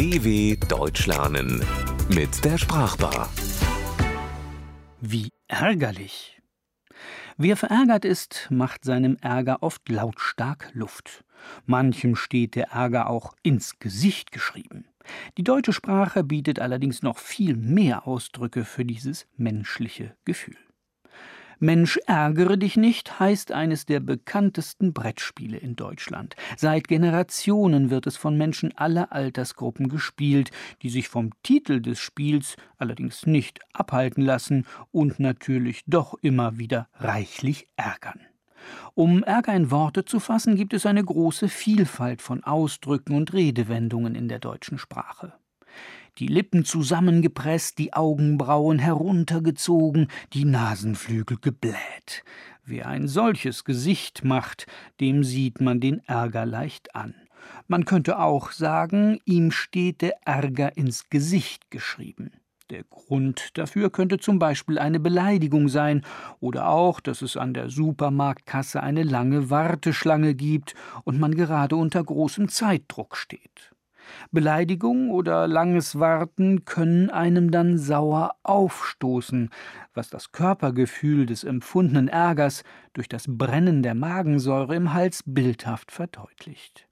DW Deutsch lernen mit der Sprachbar. Wie ärgerlich. Wer verärgert ist, macht seinem Ärger oft lautstark Luft. Manchem steht der Ärger auch ins Gesicht geschrieben. Die deutsche Sprache bietet allerdings noch viel mehr Ausdrücke für dieses menschliche Gefühl. Mensch, ärgere dich nicht heißt eines der bekanntesten Brettspiele in Deutschland. Seit Generationen wird es von Menschen aller Altersgruppen gespielt, die sich vom Titel des Spiels allerdings nicht abhalten lassen und natürlich doch immer wieder reichlich ärgern. Um Ärger in Worte zu fassen, gibt es eine große Vielfalt von Ausdrücken und Redewendungen in der deutschen Sprache die Lippen zusammengepresst, die Augenbrauen heruntergezogen, die Nasenflügel gebläht. Wer ein solches Gesicht macht, dem sieht man den Ärger leicht an. Man könnte auch sagen, ihm steht der Ärger ins Gesicht geschrieben. Der Grund dafür könnte zum Beispiel eine Beleidigung sein oder auch, dass es an der Supermarktkasse eine lange Warteschlange gibt und man gerade unter großem Zeitdruck steht. Beleidigung oder langes Warten können einem dann sauer aufstoßen, was das Körpergefühl des empfundenen Ärgers durch das Brennen der Magensäure im Hals bildhaft verdeutlicht.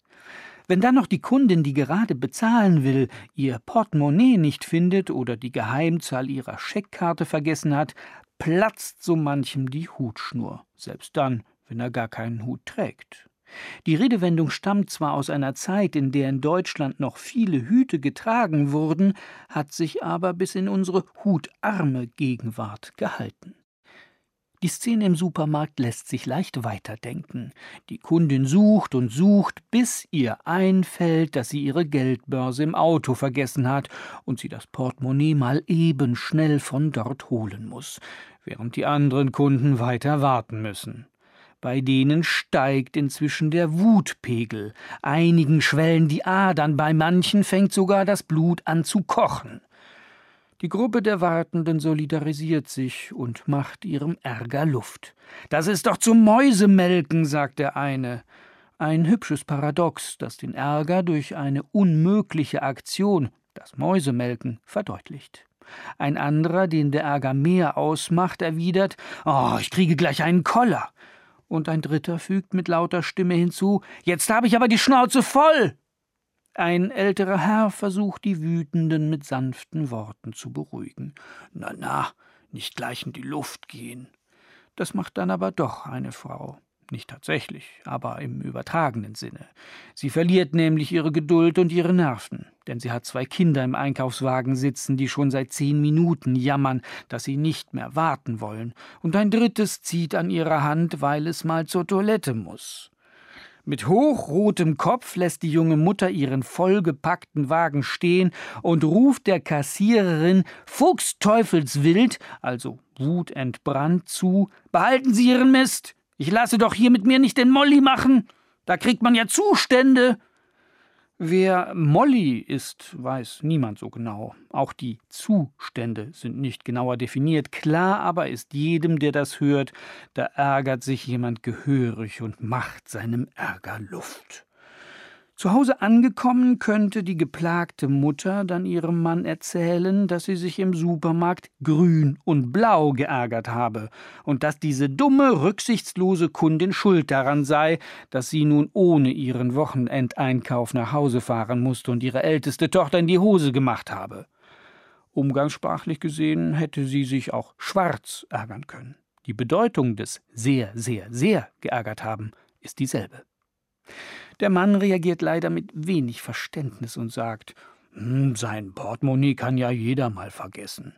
Wenn dann noch die Kundin, die gerade bezahlen will, ihr Portemonnaie nicht findet oder die Geheimzahl ihrer Scheckkarte vergessen hat, platzt so manchem die Hutschnur, selbst dann, wenn er gar keinen Hut trägt. Die Redewendung stammt zwar aus einer Zeit, in der in Deutschland noch viele Hüte getragen wurden, hat sich aber bis in unsere hutarme Gegenwart gehalten. Die Szene im Supermarkt lässt sich leicht weiterdenken. Die Kundin sucht und sucht, bis ihr einfällt, dass sie ihre Geldbörse im Auto vergessen hat und sie das Portemonnaie mal eben schnell von dort holen muss, während die anderen Kunden weiter warten müssen. Bei denen steigt inzwischen der Wutpegel, einigen schwellen die Adern, bei manchen fängt sogar das Blut an zu kochen. Die Gruppe der Wartenden solidarisiert sich und macht ihrem Ärger Luft. Das ist doch zum Mäusemelken, sagt der eine. Ein hübsches Paradox, das den Ärger durch eine unmögliche Aktion, das Mäusemelken, verdeutlicht. Ein anderer, den der Ärger mehr ausmacht, erwidert: Oh, ich kriege gleich einen Koller und ein dritter fügt mit lauter Stimme hinzu Jetzt habe ich aber die Schnauze voll. Ein älterer Herr versucht die Wütenden mit sanften Worten zu beruhigen. Na, na, nicht gleich in die Luft gehen. Das macht dann aber doch eine Frau. Nicht tatsächlich, aber im übertragenen Sinne. Sie verliert nämlich ihre Geduld und ihre Nerven, denn sie hat zwei Kinder im Einkaufswagen sitzen, die schon seit zehn Minuten jammern, dass sie nicht mehr warten wollen, und ein drittes zieht an ihrer Hand, weil es mal zur Toilette muss. Mit hochrotem Kopf lässt die junge Mutter ihren vollgepackten Wagen stehen und ruft der Kassiererin fuchsteufelswild, also wutentbrannt, zu: Behalten Sie Ihren Mist! Ich lasse doch hier mit mir nicht den Molly machen. Da kriegt man ja Zustände. Wer Molly ist, weiß niemand so genau. Auch die Zustände sind nicht genauer definiert. Klar aber ist jedem, der das hört, da ärgert sich jemand gehörig und macht seinem Ärger Luft. Zu Hause angekommen könnte die geplagte Mutter dann ihrem Mann erzählen, dass sie sich im Supermarkt grün und blau geärgert habe und dass diese dumme, rücksichtslose Kundin schuld daran sei, dass sie nun ohne ihren Wochenendeinkauf nach Hause fahren musste und ihre älteste Tochter in die Hose gemacht habe. Umgangssprachlich gesehen hätte sie sich auch schwarz ärgern können. Die Bedeutung des sehr, sehr, sehr geärgert haben ist dieselbe. Der Mann reagiert leider mit wenig Verständnis und sagt, hm, sein Portemonnaie kann ja jeder mal vergessen.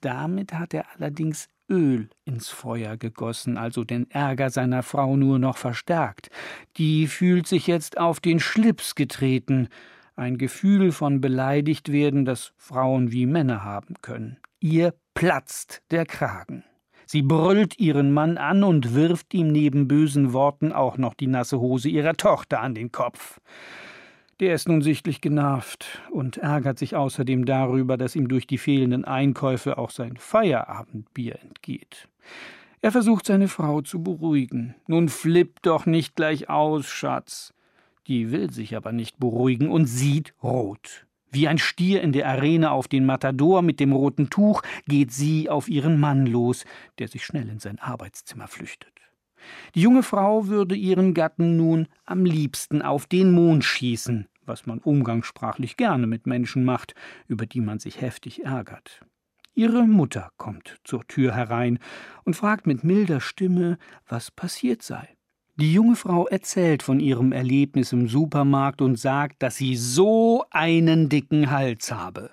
Damit hat er allerdings Öl ins Feuer gegossen, also den Ärger seiner Frau nur noch verstärkt. Die fühlt sich jetzt auf den Schlips getreten, ein Gefühl von beleidigt werden, das Frauen wie Männer haben können. Ihr platzt der Kragen. Sie brüllt ihren Mann an und wirft ihm neben bösen Worten auch noch die nasse Hose ihrer Tochter an den Kopf. Der ist nun sichtlich genervt und ärgert sich außerdem darüber, dass ihm durch die fehlenden Einkäufe auch sein Feierabendbier entgeht. Er versucht seine Frau zu beruhigen. Nun flipp doch nicht gleich aus, Schatz. Die will sich aber nicht beruhigen und sieht rot. Wie ein Stier in der Arena auf den Matador mit dem roten Tuch geht sie auf ihren Mann los, der sich schnell in sein Arbeitszimmer flüchtet. Die junge Frau würde ihren Gatten nun am liebsten auf den Mond schießen, was man umgangssprachlich gerne mit Menschen macht, über die man sich heftig ärgert. Ihre Mutter kommt zur Tür herein und fragt mit milder Stimme, was passiert sei. Die junge Frau erzählt von ihrem Erlebnis im Supermarkt und sagt, dass sie so einen dicken Hals habe.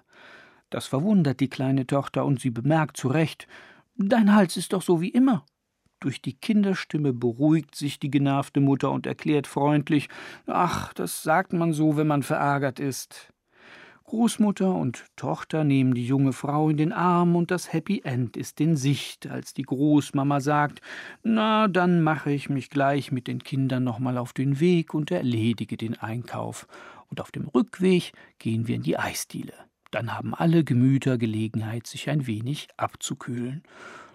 Das verwundert die kleine Tochter und sie bemerkt zu Recht, Dein Hals ist doch so wie immer. Durch die Kinderstimme beruhigt sich die genervte Mutter und erklärt freundlich Ach, das sagt man so, wenn man verärgert ist. Großmutter und Tochter nehmen die junge Frau in den Arm und das Happy End ist in Sicht, als die Großmama sagt, na, dann mache ich mich gleich mit den Kindern nochmal auf den Weg und erledige den Einkauf. Und auf dem Rückweg gehen wir in die Eisdiele. Dann haben alle Gemüter Gelegenheit, sich ein wenig abzukühlen,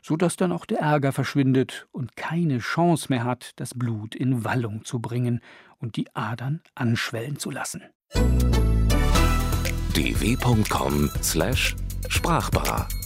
so dass dann auch der Ärger verschwindet und keine Chance mehr hat, das Blut in Wallung zu bringen und die Adern anschwellen zu lassen dw.com/sprachbar